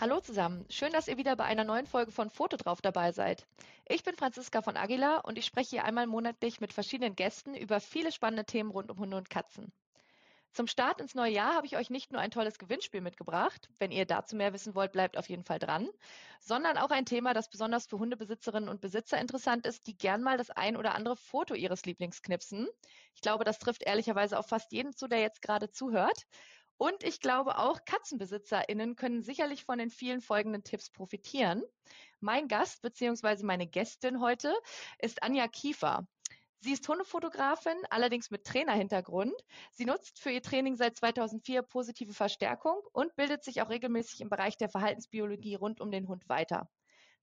Hallo zusammen, schön, dass ihr wieder bei einer neuen Folge von Foto drauf dabei seid. Ich bin Franziska von Aguilar und ich spreche hier einmal monatlich mit verschiedenen Gästen über viele spannende Themen rund um Hunde und Katzen. Zum Start ins neue Jahr habe ich euch nicht nur ein tolles Gewinnspiel mitgebracht, wenn ihr dazu mehr wissen wollt, bleibt auf jeden Fall dran, sondern auch ein Thema, das besonders für Hundebesitzerinnen und Besitzer interessant ist, die gern mal das ein oder andere Foto ihres Lieblings knipsen. Ich glaube, das trifft ehrlicherweise auf fast jeden zu, der jetzt gerade zuhört. Und ich glaube auch KatzenbesitzerInnen können sicherlich von den vielen folgenden Tipps profitieren. Mein Gast bzw. meine Gästin heute ist Anja Kiefer. Sie ist Hundefotografin, allerdings mit Trainerhintergrund. Sie nutzt für ihr Training seit 2004 positive Verstärkung und bildet sich auch regelmäßig im Bereich der Verhaltensbiologie rund um den Hund weiter.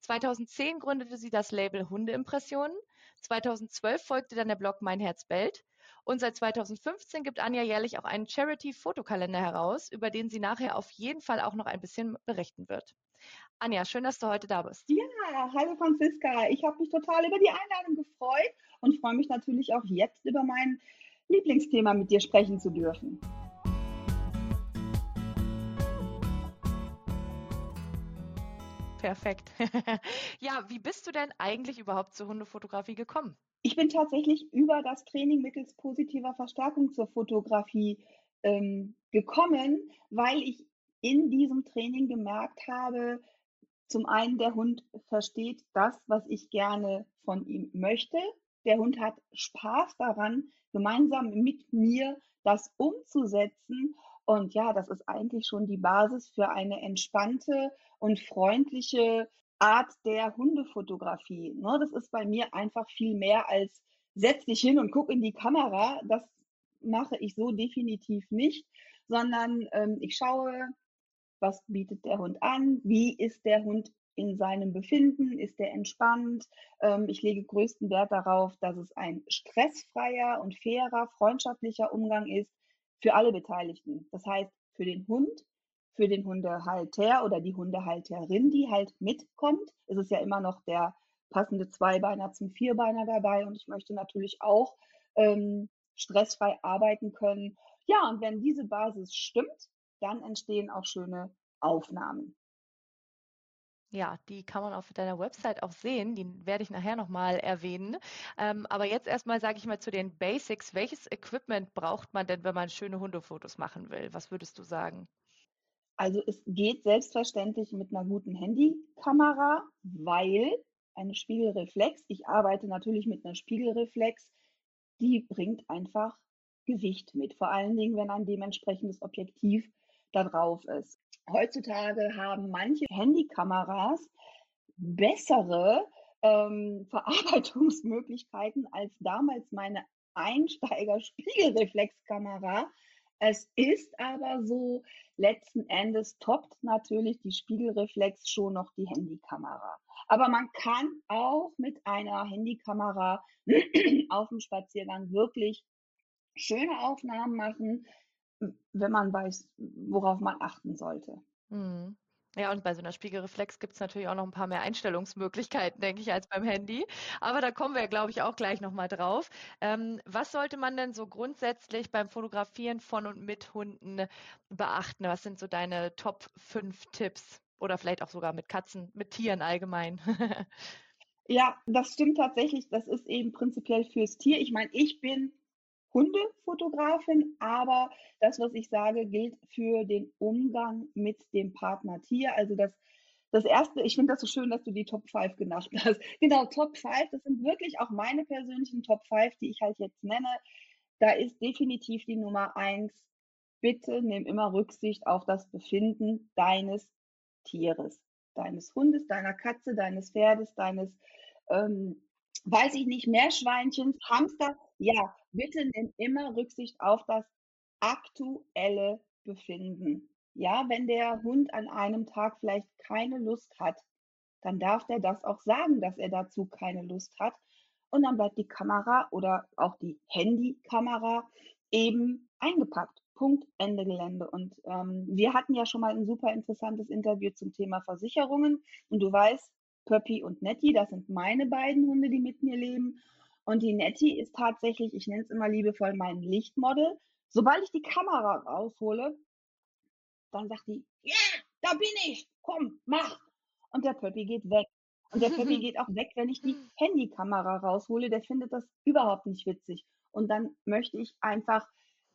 2010 gründete sie das Label Hundeimpressionen. 2012 folgte dann der Blog Mein Herz bellt. Und seit 2015 gibt Anja jährlich auch einen Charity-Fotokalender heraus, über den sie nachher auf jeden Fall auch noch ein bisschen berichten wird. Anja, schön, dass du heute da bist. Ja, hallo Franziska. Ich habe mich total über die Einladung gefreut und freue mich natürlich auch jetzt über mein Lieblingsthema mit dir sprechen zu dürfen. Perfekt. ja, wie bist du denn eigentlich überhaupt zur Hundefotografie gekommen? Ich bin tatsächlich über das Training mittels positiver Verstärkung zur Fotografie ähm, gekommen, weil ich in diesem Training gemerkt habe, zum einen, der Hund versteht das, was ich gerne von ihm möchte. Der Hund hat Spaß daran, gemeinsam mit mir das umzusetzen. Und ja, das ist eigentlich schon die Basis für eine entspannte und freundliche Art der Hundefotografie. Ne? Das ist bei mir einfach viel mehr als setz dich hin und guck in die Kamera. Das mache ich so definitiv nicht, sondern ähm, ich schaue, was bietet der Hund an, wie ist der Hund in seinem Befinden, ist er entspannt. Ähm, ich lege größten Wert darauf, dass es ein stressfreier und fairer, freundschaftlicher Umgang ist für alle Beteiligten. Das heißt, für den Hund, für den Hundehalter oder die Hundehalterin, die halt mitkommt. Es ist ja immer noch der passende Zweibeiner zum Vierbeiner dabei und ich möchte natürlich auch ähm, stressfrei arbeiten können. Ja, und wenn diese Basis stimmt, dann entstehen auch schöne Aufnahmen. Ja, die kann man auf deiner Website auch sehen. Die werde ich nachher nochmal erwähnen. Ähm, aber jetzt erstmal sage ich mal zu den Basics. Welches Equipment braucht man denn, wenn man schöne Hundefotos machen will? Was würdest du sagen? Also es geht selbstverständlich mit einer guten Handykamera, weil eine Spiegelreflex, ich arbeite natürlich mit einer Spiegelreflex, die bringt einfach Gewicht mit, vor allen Dingen, wenn ein dementsprechendes Objektiv da drauf ist. Heutzutage haben manche Handykameras bessere ähm, Verarbeitungsmöglichkeiten als damals meine Einsteiger-Spiegelreflexkamera, es ist aber so, letzten Endes toppt natürlich die Spiegelreflex schon noch die Handykamera. Aber man kann auch mit einer Handykamera auf dem Spaziergang wirklich schöne Aufnahmen machen, wenn man weiß, worauf man achten sollte. Mhm. Ja, und bei so einer Spiegelreflex gibt es natürlich auch noch ein paar mehr Einstellungsmöglichkeiten, denke ich, als beim Handy. Aber da kommen wir, glaube ich, auch gleich nochmal drauf. Ähm, was sollte man denn so grundsätzlich beim Fotografieren von und mit Hunden beachten? Was sind so deine Top 5 Tipps? Oder vielleicht auch sogar mit Katzen, mit Tieren allgemein. ja, das stimmt tatsächlich. Das ist eben prinzipiell fürs Tier. Ich meine, ich bin Hundefotografin, aber das, was ich sage, gilt für den Umgang mit dem Partner Tier. Also das, das erste, ich finde das so schön, dass du die Top 5 genannt hast. Genau, Top 5, das sind wirklich auch meine persönlichen Top 5, die ich halt jetzt nenne. Da ist definitiv die Nummer 1, bitte nimm immer Rücksicht auf das Befinden deines Tieres, deines Hundes, deiner Katze, deines Pferdes, deines ähm, weiß ich nicht, Meerschweinchen, Hamster, ja, bitte nimm immer Rücksicht auf das aktuelle Befinden. Ja, wenn der Hund an einem Tag vielleicht keine Lust hat, dann darf der das auch sagen, dass er dazu keine Lust hat. Und dann bleibt die Kamera oder auch die Handykamera eben eingepackt. Punkt, Ende Gelände. Und ähm, wir hatten ja schon mal ein super interessantes Interview zum Thema Versicherungen. Und du weißt, Pöppi und Nettie, das sind meine beiden Hunde, die mit mir leben. Und die Nettie ist tatsächlich, ich nenne es immer liebevoll, mein Lichtmodel. Sobald ich die Kamera raushole, dann sagt die, ja, da bin ich. komm, mach. Und der Pöppi geht weg. Und der Pöppi geht auch weg, wenn ich die Handykamera raushole. Der findet das überhaupt nicht witzig. Und dann möchte ich einfach,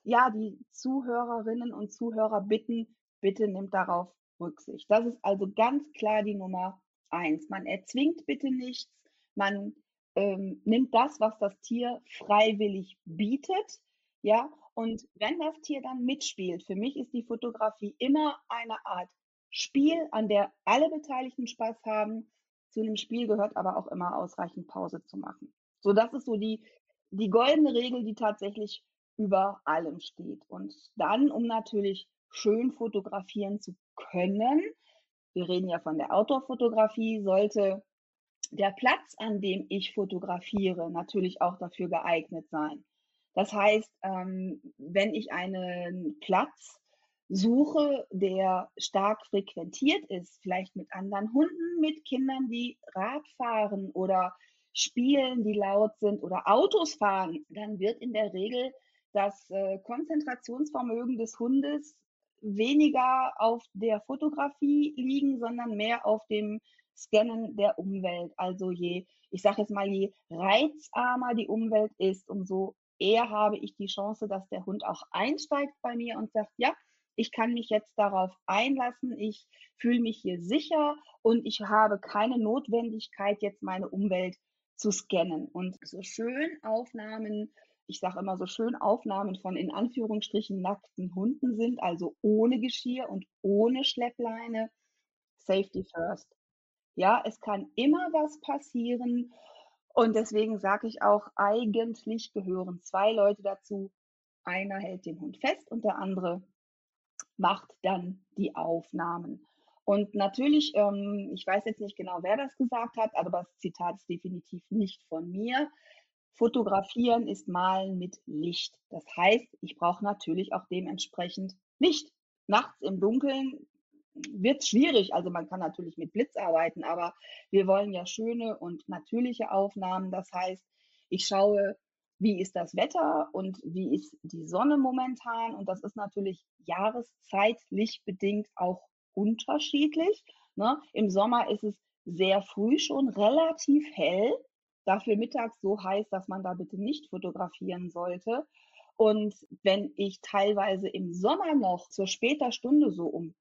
ja, die Zuhörerinnen und Zuhörer bitten, bitte nimmt darauf Rücksicht. Das ist also ganz klar die Nummer eins. Man erzwingt bitte nichts. Man ähm, nimmt das, was das Tier freiwillig bietet. Ja, und wenn das Tier dann mitspielt, für mich ist die Fotografie immer eine Art Spiel, an der alle Beteiligten Spaß haben. Zu einem Spiel gehört aber auch immer ausreichend Pause zu machen. So, das ist so die, die goldene Regel, die tatsächlich über allem steht. Und dann, um natürlich schön fotografieren zu können, wir reden ja von der Outdoor-Fotografie, sollte der Platz, an dem ich fotografiere, natürlich auch dafür geeignet sein. Das heißt, ähm, wenn ich einen Platz suche, der stark frequentiert ist, vielleicht mit anderen Hunden, mit Kindern, die Rad fahren oder spielen, die laut sind oder Autos fahren, dann wird in der Regel das äh, Konzentrationsvermögen des Hundes weniger auf der Fotografie liegen, sondern mehr auf dem Scannen der Umwelt. Also je, ich sage jetzt mal, je reizarmer die Umwelt ist, umso eher habe ich die Chance, dass der Hund auch einsteigt bei mir und sagt, ja, ich kann mich jetzt darauf einlassen, ich fühle mich hier sicher und ich habe keine Notwendigkeit, jetzt meine Umwelt zu scannen. Und so schön Aufnahmen, ich sage immer so schön Aufnahmen von in Anführungsstrichen nackten Hunden sind, also ohne Geschirr und ohne Schleppleine, Safety first. Ja, es kann immer was passieren und deswegen sage ich auch, eigentlich gehören zwei Leute dazu. Einer hält den Hund fest und der andere macht dann die Aufnahmen. Und natürlich, ähm, ich weiß jetzt nicht genau, wer das gesagt hat, aber das Zitat ist definitiv nicht von mir. Fotografieren ist Malen mit Licht. Das heißt, ich brauche natürlich auch dementsprechend Licht. Nachts im Dunkeln wird es schwierig. Also man kann natürlich mit Blitz arbeiten, aber wir wollen ja schöne und natürliche Aufnahmen. Das heißt, ich schaue, wie ist das Wetter und wie ist die Sonne momentan. Und das ist natürlich jahreszeitlich bedingt auch unterschiedlich. Ne? Im Sommer ist es sehr früh schon relativ hell, dafür mittags so heiß, dass man da bitte nicht fotografieren sollte. Und wenn ich teilweise im Sommer noch zur später Stunde so um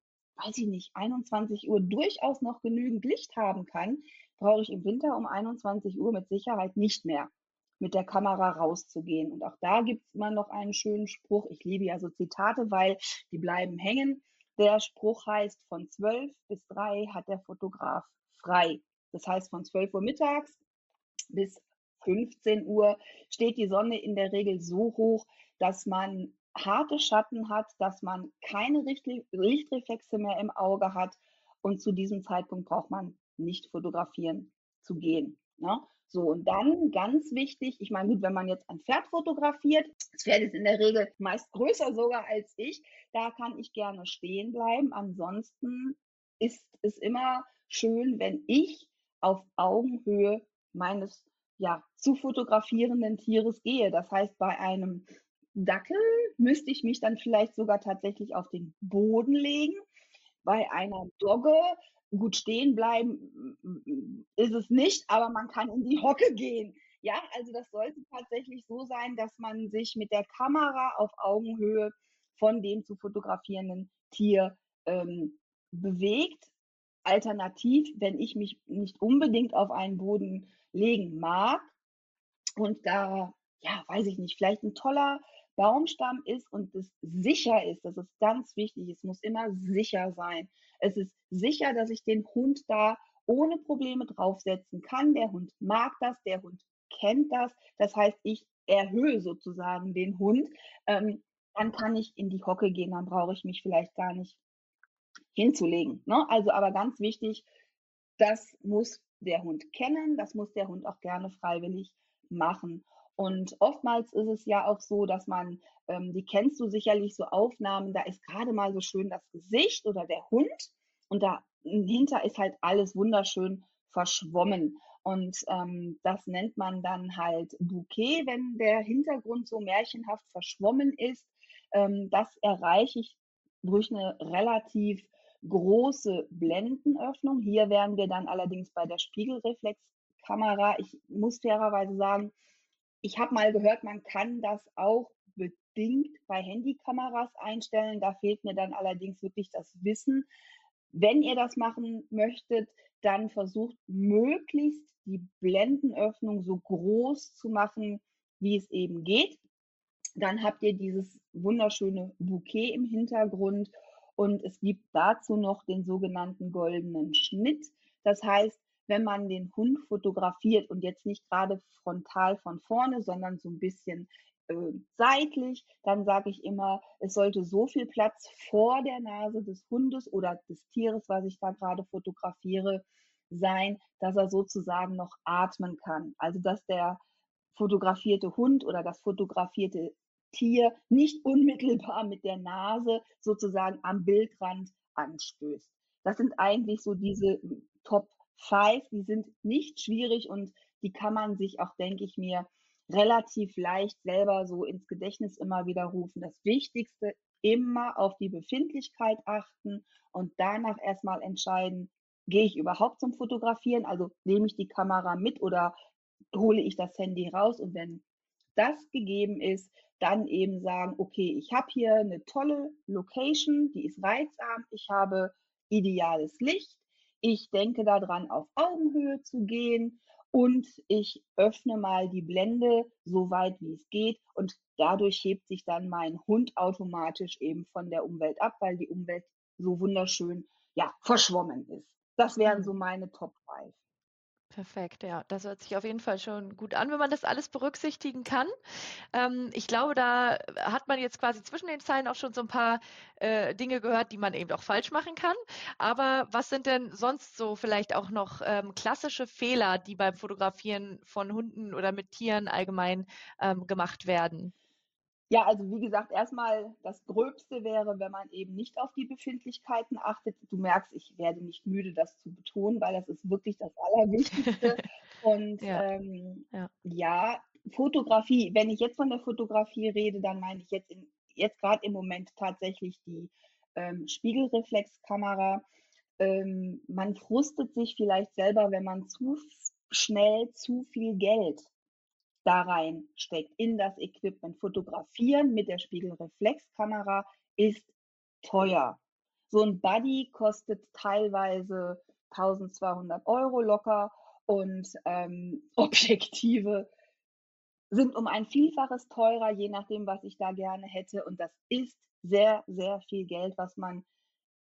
weiß ich nicht, 21 Uhr durchaus noch genügend Licht haben kann, brauche ich im Winter um 21 Uhr mit Sicherheit nicht mehr mit der Kamera rauszugehen. Und auch da gibt es immer noch einen schönen Spruch. Ich liebe ja so Zitate, weil die bleiben hängen. Der Spruch heißt, von 12 bis 3 hat der Fotograf frei. Das heißt, von 12 Uhr mittags bis 15 Uhr steht die Sonne in der Regel so hoch, dass man harte Schatten hat, dass man keine Lichtreflexe mehr im Auge hat und zu diesem Zeitpunkt braucht man nicht fotografieren zu gehen. Ne? So, und dann ganz wichtig, ich meine, gut, wenn man jetzt ein Pferd fotografiert, das Pferd ist in der Regel meist größer sogar als ich, da kann ich gerne stehen bleiben. Ansonsten ist es immer schön, wenn ich auf Augenhöhe meines ja, zu fotografierenden Tieres gehe. Das heißt, bei einem Dackel müsste ich mich dann vielleicht sogar tatsächlich auf den Boden legen. Bei einer Dogge, gut stehen bleiben ist es nicht, aber man kann in die Hocke gehen. Ja, also das sollte tatsächlich so sein, dass man sich mit der Kamera auf Augenhöhe von dem zu fotografierenden Tier ähm, bewegt. Alternativ, wenn ich mich nicht unbedingt auf einen Boden legen mag und da, ja, weiß ich nicht, vielleicht ein toller Baumstamm ist und es sicher ist, das ist ganz wichtig, es muss immer sicher sein. Es ist sicher, dass ich den Hund da ohne Probleme draufsetzen kann. Der Hund mag das, der Hund kennt das. Das heißt, ich erhöhe sozusagen den Hund. Ähm, dann kann ich in die Hocke gehen, dann brauche ich mich vielleicht gar nicht hinzulegen. Ne? Also aber ganz wichtig, das muss der Hund kennen, das muss der Hund auch gerne freiwillig machen. Und oftmals ist es ja auch so, dass man, ähm, die kennst du sicherlich, so Aufnahmen, da ist gerade mal so schön das Gesicht oder der Hund und dahinter ist halt alles wunderschön verschwommen. Und ähm, das nennt man dann halt Bouquet, wenn der Hintergrund so märchenhaft verschwommen ist. Ähm, das erreiche ich durch eine relativ große Blendenöffnung. Hier wären wir dann allerdings bei der Spiegelreflexkamera. Ich muss fairerweise sagen, ich habe mal gehört, man kann das auch bedingt bei Handykameras einstellen. Da fehlt mir dann allerdings wirklich das Wissen. Wenn ihr das machen möchtet, dann versucht möglichst die Blendenöffnung so groß zu machen, wie es eben geht. Dann habt ihr dieses wunderschöne Bouquet im Hintergrund und es gibt dazu noch den sogenannten goldenen Schnitt. Das heißt, wenn man den Hund fotografiert und jetzt nicht gerade frontal von vorne, sondern so ein bisschen äh, seitlich, dann sage ich immer, es sollte so viel Platz vor der Nase des Hundes oder des Tieres, was ich da gerade fotografiere, sein, dass er sozusagen noch atmen kann. Also dass der fotografierte Hund oder das fotografierte Tier nicht unmittelbar mit der Nase sozusagen am Bildrand anstößt. Das sind eigentlich so diese Top 5, die sind nicht schwierig und die kann man sich auch, denke ich mir, relativ leicht selber so ins Gedächtnis immer wieder rufen. Das Wichtigste, immer auf die Befindlichkeit achten und danach erstmal entscheiden, gehe ich überhaupt zum Fotografieren? Also nehme ich die Kamera mit oder hole ich das Handy raus? Und wenn das gegeben ist, dann eben sagen, okay, ich habe hier eine tolle Location, die ist reizarm, ich habe ideales Licht, ich denke daran, auf Augenhöhe zu gehen und ich öffne mal die Blende so weit wie es geht und dadurch hebt sich dann mein Hund automatisch eben von der Umwelt ab, weil die Umwelt so wunderschön ja verschwommen ist. Das wären mhm. so meine Top 5. Perfekt, ja. Das hört sich auf jeden Fall schon gut an, wenn man das alles berücksichtigen kann. Ähm, ich glaube, da hat man jetzt quasi zwischen den Zeilen auch schon so ein paar äh, Dinge gehört, die man eben auch falsch machen kann. Aber was sind denn sonst so vielleicht auch noch ähm, klassische Fehler, die beim Fotografieren von Hunden oder mit Tieren allgemein ähm, gemacht werden? Ja, also wie gesagt, erstmal das Gröbste wäre, wenn man eben nicht auf die Befindlichkeiten achtet. Du merkst, ich werde nicht müde, das zu betonen, weil das ist wirklich das Allerwichtigste. Und ja. Ähm, ja. ja, Fotografie, wenn ich jetzt von der Fotografie rede, dann meine ich jetzt, in, jetzt gerade im Moment tatsächlich die ähm, Spiegelreflexkamera. Ähm, man frustet sich vielleicht selber, wenn man zu schnell zu viel Geld da reinsteckt in das Equipment. Fotografieren mit der Spiegelreflexkamera ist teuer. So ein Buddy kostet teilweise 1200 Euro locker und ähm, Objektive sind um ein Vielfaches teurer, je nachdem, was ich da gerne hätte. Und das ist sehr, sehr viel Geld, was man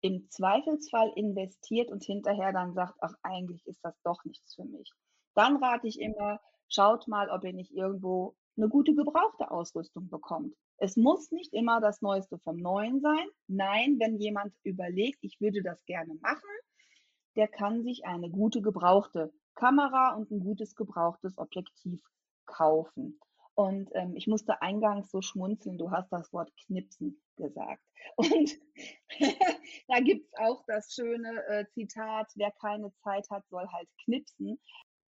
im Zweifelsfall investiert und hinterher dann sagt, ach, eigentlich ist das doch nichts für mich. Dann rate ich immer, schaut mal, ob ihr nicht irgendwo eine gute gebrauchte Ausrüstung bekommt. Es muss nicht immer das Neueste vom Neuen sein. Nein, wenn jemand überlegt, ich würde das gerne machen, der kann sich eine gute gebrauchte Kamera und ein gutes gebrauchtes Objektiv kaufen. Und ähm, ich musste eingangs so schmunzeln, du hast das Wort Knipsen gesagt. Und da gibt es auch das schöne äh, Zitat, wer keine Zeit hat, soll halt knipsen.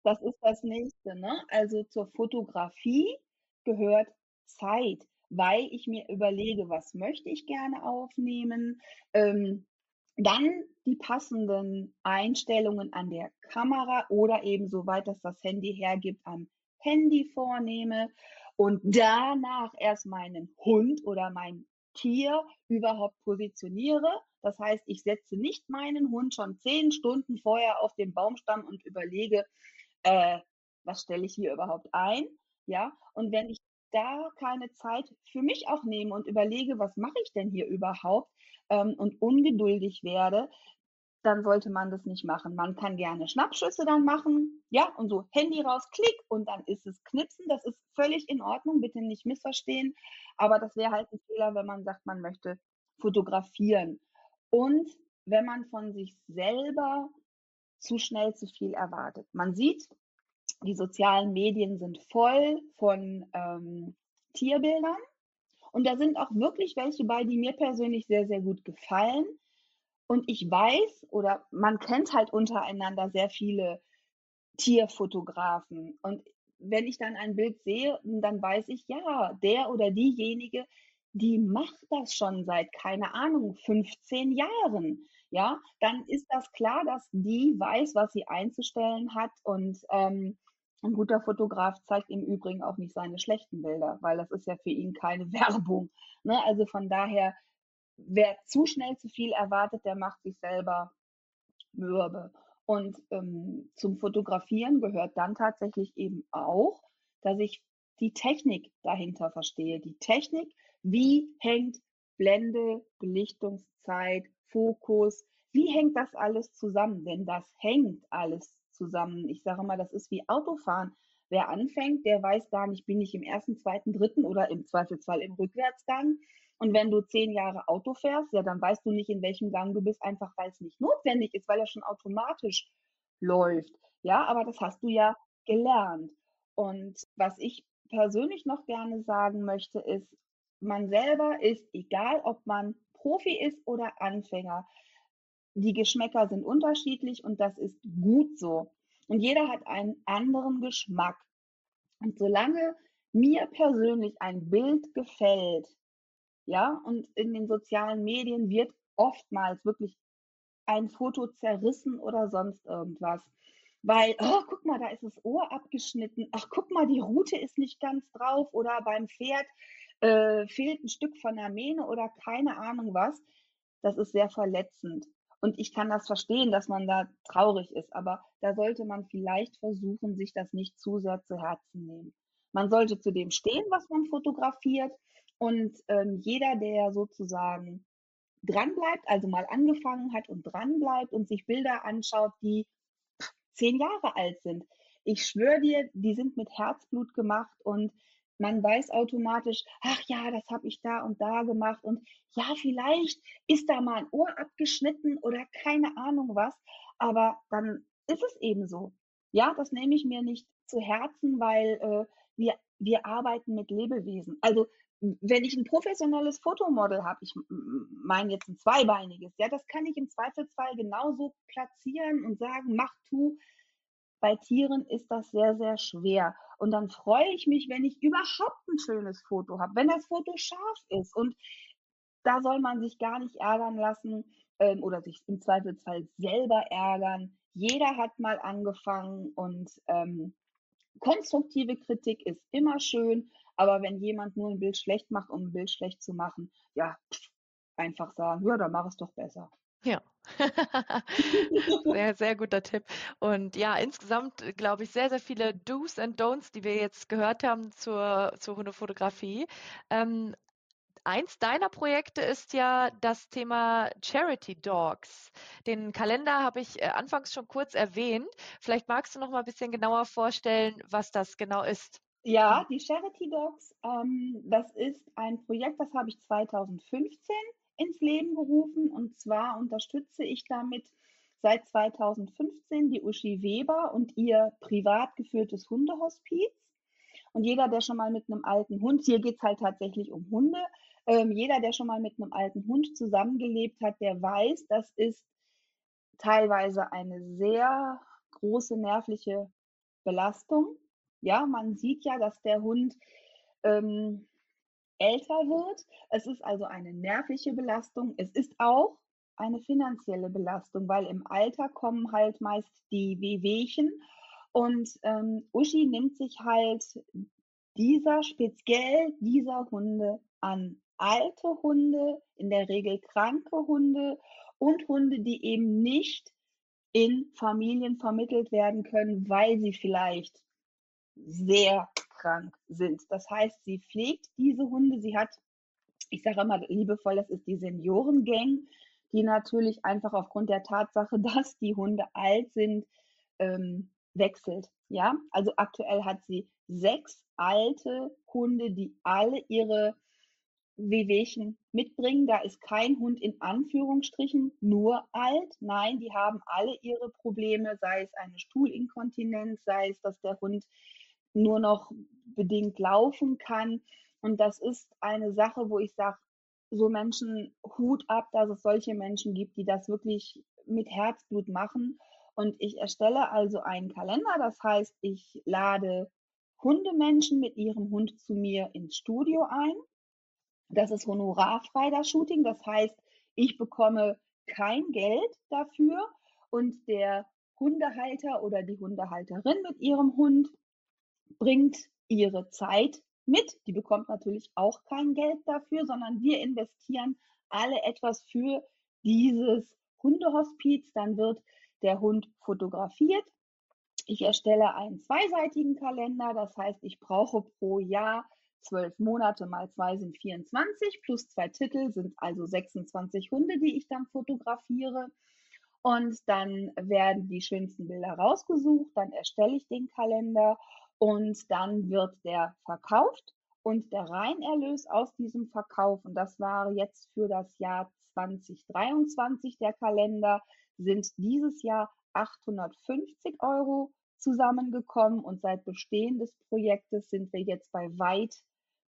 Das ist das Nächste, ne? Also zur Fotografie gehört Zeit, weil ich mir überlege, was möchte ich gerne aufnehmen. Ähm, dann die passenden Einstellungen an der Kamera oder eben soweit das das Handy hergibt am Handy vornehme und danach erst meinen Hund oder mein Tier überhaupt positioniere. Das heißt, ich setze nicht meinen Hund schon zehn Stunden vorher auf den Baumstamm und überlege, äh, was stelle ich hier überhaupt ein? Ja, und wenn ich da keine Zeit für mich auch nehme und überlege, was mache ich denn hier überhaupt ähm, und ungeduldig werde, dann sollte man das nicht machen. Man kann gerne Schnappschüsse dann machen, ja, und so Handy raus, klick und dann ist es Knipsen. Das ist völlig in Ordnung, bitte nicht missverstehen. Aber das wäre halt ein Fehler, wenn man sagt, man möchte fotografieren. Und wenn man von sich selber zu schnell zu viel erwartet. Man sieht, die sozialen Medien sind voll von ähm, Tierbildern. Und da sind auch wirklich welche bei, die mir persönlich sehr, sehr gut gefallen. Und ich weiß oder man kennt halt untereinander sehr viele Tierfotografen. Und wenn ich dann ein Bild sehe, dann weiß ich, ja, der oder diejenige, die macht das schon seit, keine Ahnung, 15 Jahren. Ja, dann ist das klar, dass die weiß, was sie einzustellen hat und ähm, ein guter Fotograf zeigt im Übrigen auch nicht seine schlechten Bilder, weil das ist ja für ihn keine Werbung. Ne? Also von daher, wer zu schnell zu viel erwartet, der macht sich selber mürbe. Und ähm, zum Fotografieren gehört dann tatsächlich eben auch, dass ich die Technik dahinter verstehe. Die Technik, wie hängt Blende, Belichtungszeit, Fokus, wie hängt das alles zusammen? Denn das hängt alles zusammen. Ich sage mal, das ist wie Autofahren. Wer anfängt, der weiß gar nicht, bin ich im ersten, zweiten, dritten oder im Zweifelsfall im Rückwärtsgang. Und wenn du zehn Jahre Auto fährst, ja, dann weißt du nicht, in welchem Gang du bist, einfach weil es nicht notwendig ist, weil er schon automatisch läuft. Ja, aber das hast du ja gelernt. Und was ich persönlich noch gerne sagen möchte, ist, man selber ist, egal ob man Profi ist oder Anfänger, die Geschmäcker sind unterschiedlich und das ist gut so. Und jeder hat einen anderen Geschmack. Und solange mir persönlich ein Bild gefällt, ja, und in den sozialen Medien wird oftmals wirklich ein Foto zerrissen oder sonst irgendwas. Weil, oh, guck mal, da ist das Ohr abgeschnitten. Ach, guck mal, die Rute ist nicht ganz drauf oder beim Pferd äh, fehlt ein Stück von der Mähne oder keine Ahnung was. Das ist sehr verletzend. Und ich kann das verstehen, dass man da traurig ist, aber da sollte man vielleicht versuchen, sich das nicht zu sehr zu Herzen nehmen. Man sollte zu dem stehen, was man fotografiert. Und ähm, jeder, der sozusagen dranbleibt, also mal angefangen hat und dranbleibt und sich Bilder anschaut, die zehn Jahre alt sind. Ich schwöre dir, die sind mit Herzblut gemacht und man weiß automatisch, ach ja, das habe ich da und da gemacht und ja, vielleicht ist da mal ein Ohr abgeschnitten oder keine Ahnung was, aber dann ist es eben so. Ja, das nehme ich mir nicht zu Herzen, weil äh, wir, wir arbeiten mit Lebewesen. Also wenn ich ein professionelles Fotomodel habe, ich meine jetzt ein zweibeiniges, ja, das kann ich im Zweifelsfall genauso platzieren und sagen, mach tu. Bei Tieren ist das sehr, sehr schwer. Und dann freue ich mich, wenn ich überhaupt ein schönes Foto habe, wenn das Foto scharf ist. Und da soll man sich gar nicht ärgern lassen ähm, oder sich im Zweifelsfall selber ärgern. Jeder hat mal angefangen und ähm, konstruktive Kritik ist immer schön, aber wenn jemand nur ein Bild schlecht macht, um ein Bild schlecht zu machen, ja, pff, einfach sagen, ja, dann mach es doch besser. Ja, sehr, sehr guter Tipp. Und ja, insgesamt äh, glaube ich sehr, sehr viele Do's and Don'ts, die wir jetzt gehört haben zur, zur Hundefotografie. Ähm, eins deiner Projekte ist ja das Thema Charity Dogs. Den Kalender habe ich äh, anfangs schon kurz erwähnt. Vielleicht magst du noch mal ein bisschen genauer vorstellen, was das genau ist. Ja, die Charity Dogs, ähm, das ist ein Projekt, das habe ich 2015 ins Leben gerufen. Und zwar unterstütze ich damit seit 2015 die Uschi Weber und ihr privat geführtes Hundehospiz. Und jeder, der schon mal mit einem alten Hund, hier geht es halt tatsächlich um Hunde, ähm, jeder, der schon mal mit einem alten Hund zusammengelebt hat, der weiß, das ist teilweise eine sehr große nervliche Belastung. Ja, man sieht ja, dass der Hund ähm, älter wird. Es ist also eine nervliche Belastung. Es ist auch eine finanzielle Belastung, weil im Alter kommen halt meist die Wehwehchen und ähm, Uschi nimmt sich halt dieser, speziell dieser Hunde an. Alte Hunde, in der Regel kranke Hunde und Hunde, die eben nicht in Familien vermittelt werden können, weil sie vielleicht sehr krank sind. Das heißt, sie pflegt diese Hunde. Sie hat, ich sage immer liebevoll, das ist die Seniorengang, die natürlich einfach aufgrund der Tatsache, dass die Hunde alt sind, ähm, wechselt. Ja, also aktuell hat sie sechs alte Hunde, die alle ihre Wehwehchen mitbringen. Da ist kein Hund in Anführungsstrichen nur alt. Nein, die haben alle ihre Probleme, sei es eine Stuhlinkontinenz, sei es, dass der Hund nur noch bedingt laufen kann. Und das ist eine Sache, wo ich sage, so Menschen Hut ab, dass es solche Menschen gibt, die das wirklich mit Herzblut machen. Und ich erstelle also einen Kalender. Das heißt, ich lade Hundemenschen mit ihrem Hund zu mir ins Studio ein. Das ist honorarfrei, das Shooting. Das heißt, ich bekomme kein Geld dafür und der Hundehalter oder die Hundehalterin mit ihrem Hund bringt ihre Zeit mit. Die bekommt natürlich auch kein Geld dafür, sondern wir investieren alle etwas für dieses Hundehospiz. Dann wird der Hund fotografiert. Ich erstelle einen zweiseitigen Kalender. Das heißt, ich brauche pro Jahr zwölf Monate mal zwei sind 24, plus zwei Titel sind also 26 Hunde, die ich dann fotografiere. Und dann werden die schönsten Bilder rausgesucht, dann erstelle ich den Kalender und dann wird der verkauft. Und der Reinerlös aus diesem Verkauf, und das war jetzt für das Jahr 2023 der Kalender, sind dieses Jahr 850 Euro zusammengekommen und seit Bestehen des Projektes sind wir jetzt bei weit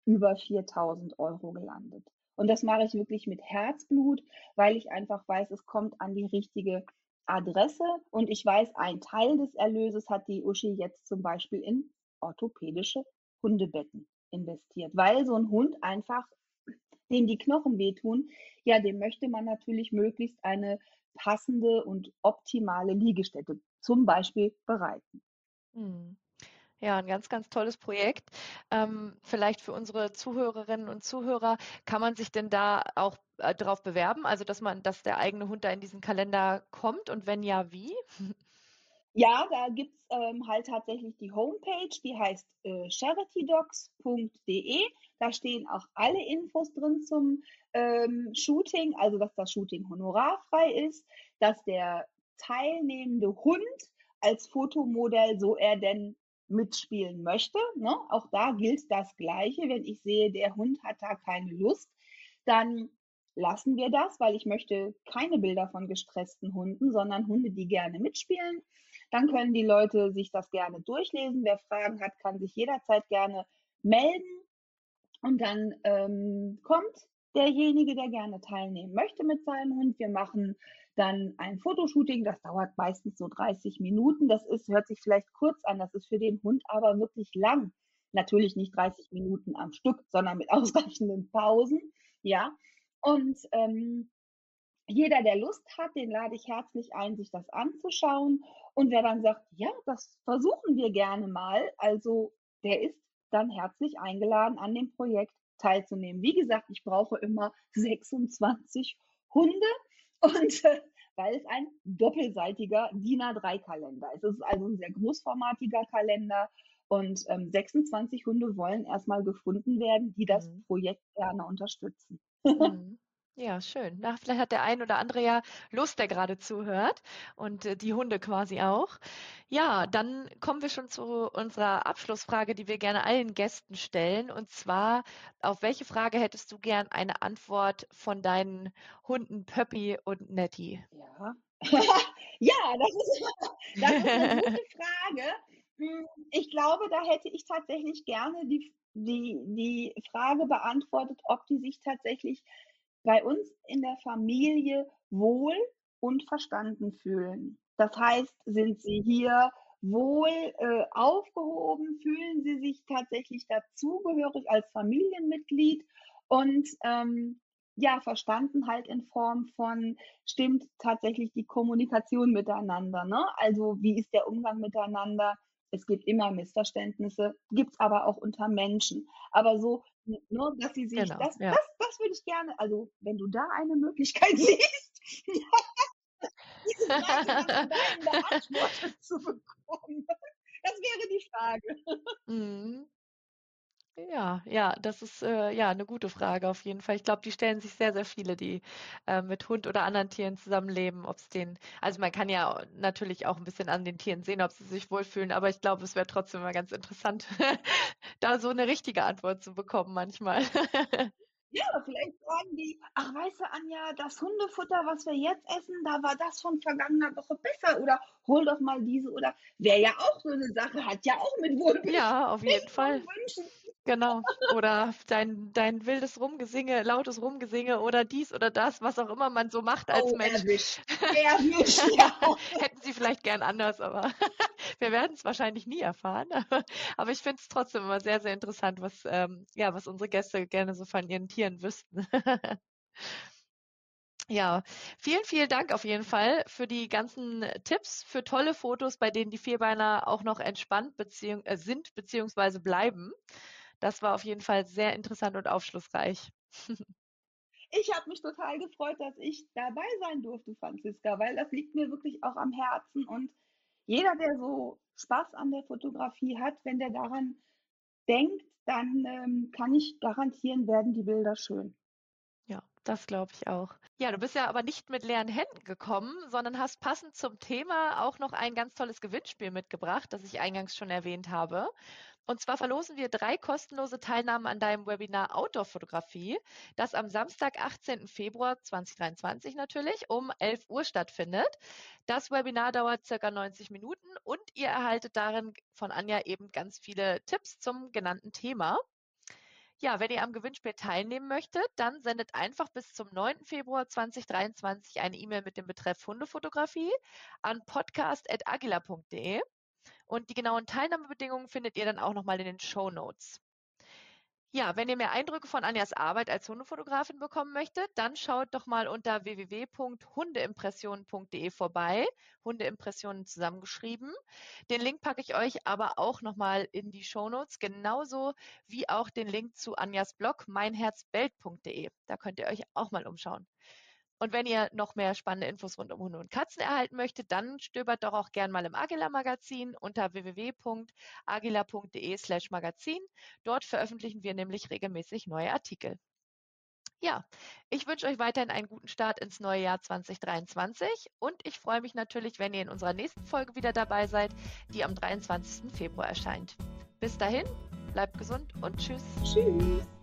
über 4000 Euro gelandet. Und das mache ich wirklich mit Herzblut, weil ich einfach weiß, es kommt an die richtige Adresse und ich weiß, ein Teil des Erlöses hat die Uschi jetzt zum Beispiel in orthopädische Hundebetten investiert, weil so ein Hund einfach, dem die Knochen wehtun, ja, dem möchte man natürlich möglichst eine passende und optimale Liegestätte zum Beispiel bereiten. Hm. Ja, ein ganz, ganz tolles Projekt. Ähm, vielleicht für unsere Zuhörerinnen und Zuhörer, kann man sich denn da auch äh, darauf bewerben, also dass man, dass der eigene Hund da in diesen Kalender kommt und wenn ja, wie? Ja, da gibt's ähm, halt tatsächlich die Homepage, die heißt äh, charitydocs.de. Da stehen auch alle Infos drin zum ähm, Shooting, also dass das Shooting honorarfrei ist, dass der teilnehmende Hund als Fotomodell, so er denn mitspielen möchte. Ne? Auch da gilt das Gleiche. Wenn ich sehe, der Hund hat da keine Lust, dann lassen wir das, weil ich möchte keine Bilder von gestressten Hunden, sondern Hunde, die gerne mitspielen. Dann können die Leute sich das gerne durchlesen. Wer Fragen hat, kann sich jederzeit gerne melden. Und dann ähm, kommt derjenige, der gerne teilnehmen möchte mit seinem Hund. Wir machen dann ein Fotoshooting, das dauert meistens so 30 Minuten. Das ist, hört sich vielleicht kurz an, das ist für den Hund aber wirklich lang. Natürlich nicht 30 Minuten am Stück, sondern mit ausreichenden Pausen. Ja. Und ähm, jeder, der Lust hat, den lade ich herzlich ein, sich das anzuschauen. Und wer dann sagt, ja, das versuchen wir gerne mal, also der ist dann herzlich eingeladen, an dem Projekt teilzunehmen. Wie gesagt, ich brauche immer 26 Hunde und äh, weil es ein doppelseitiger DIN A3-Kalender ist. Es ist also ein sehr großformatiger Kalender und ähm, 26 Hunde wollen erstmal gefunden werden, die das mhm. Projekt gerne unterstützen. Mhm. Ja, schön. Na, vielleicht hat der ein oder andere ja Lust, der gerade zuhört und äh, die Hunde quasi auch. Ja, dann kommen wir schon zu unserer Abschlussfrage, die wir gerne allen Gästen stellen. Und zwar, auf welche Frage hättest du gern eine Antwort von deinen Hunden Pöppi und Nettie? Ja, ja das, ist, das ist eine gute Frage. Hm, ich glaube, da hätte ich tatsächlich gerne die, die, die Frage beantwortet, ob die sich tatsächlich bei uns in der Familie wohl und verstanden fühlen. Das heißt, sind sie hier wohl äh, aufgehoben, fühlen sie sich tatsächlich dazugehörig als Familienmitglied und ähm, ja, verstanden halt in Form von, stimmt tatsächlich die Kommunikation miteinander. Ne? Also wie ist der Umgang miteinander? Es gibt immer Missverständnisse, gibt es aber auch unter Menschen. Aber so, ne, dass sie sich, genau, das, ja. das, das würde ich gerne, also wenn du da eine Möglichkeit siehst, diese Frage beantwortet zu bekommen. Das wäre die Frage. Mhm. Ja, ja, das ist äh, ja eine gute Frage auf jeden Fall. Ich glaube, die stellen sich sehr, sehr viele, die äh, mit Hund oder anderen Tieren zusammenleben, ob es den, also man kann ja natürlich auch ein bisschen an den Tieren sehen, ob sie sich wohlfühlen, aber ich glaube, es wäre trotzdem mal ganz interessant, da so eine richtige Antwort zu bekommen manchmal. Ja, vielleicht sagen die, ach weißt du, Anja, das Hundefutter, was wir jetzt essen, da war das von vergangener Woche besser oder hol doch mal diese oder wäre ja auch so eine Sache, hat ja auch mit Wohlbefinden. Ja, auf jeden Fall. Wünschen Genau. Oder dein, dein wildes Rumgesinge, lautes Rumgesinge oder dies oder das, was auch immer man so macht als oh, Mensch. Erwischt. Erwischt, ja. Hätten sie vielleicht gern anders, aber Wir werden es wahrscheinlich nie erfahren, aber ich finde es trotzdem immer sehr, sehr interessant, was, ähm, ja, was unsere Gäste gerne so von ihren Tieren wüssten. Ja, vielen, vielen Dank auf jeden Fall für die ganzen Tipps, für tolle Fotos, bei denen die Vierbeiner auch noch entspannt beziehung, äh, sind bzw. bleiben. Das war auf jeden Fall sehr interessant und aufschlussreich. Ich habe mich total gefreut, dass ich dabei sein durfte, Franziska, weil das liegt mir wirklich auch am Herzen. Und jeder, der so Spaß an der Fotografie hat, wenn der daran denkt, dann ähm, kann ich garantieren, werden die Bilder schön. Ja, das glaube ich auch. Ja, du bist ja aber nicht mit leeren Händen gekommen, sondern hast passend zum Thema auch noch ein ganz tolles Gewinnspiel mitgebracht, das ich eingangs schon erwähnt habe. Und zwar verlosen wir drei kostenlose Teilnahmen an deinem Webinar Outdoor-Fotografie, das am Samstag, 18. Februar 2023 natürlich um 11 Uhr stattfindet. Das Webinar dauert circa 90 Minuten und ihr erhaltet darin von Anja eben ganz viele Tipps zum genannten Thema. Ja, wenn ihr am Gewinnspiel teilnehmen möchtet, dann sendet einfach bis zum 9. Februar 2023 eine E-Mail mit dem Betreff Hundefotografie an podcast.agila.de. Und die genauen Teilnahmebedingungen findet ihr dann auch nochmal in den Show Notes. Ja, wenn ihr mehr Eindrücke von Anjas Arbeit als Hundefotografin bekommen möchtet, dann schaut doch mal unter www.hundeimpressionen.de vorbei. Hundeimpressionen zusammengeschrieben. Den Link packe ich euch aber auch nochmal in die Shownotes, genauso wie auch den Link zu Anjas Blog meinherzbelt.de. Da könnt ihr euch auch mal umschauen. Und wenn ihr noch mehr spannende Infos rund um Hunde und Katzen erhalten möchtet, dann stöbert doch auch gern mal im Agila Magazin unter www.agila.de slash Magazin. Dort veröffentlichen wir nämlich regelmäßig neue Artikel. Ja, ich wünsche euch weiterhin einen guten Start ins neue Jahr 2023 und ich freue mich natürlich, wenn ihr in unserer nächsten Folge wieder dabei seid, die am 23. Februar erscheint. Bis dahin, bleibt gesund und tschüss. Tschüss.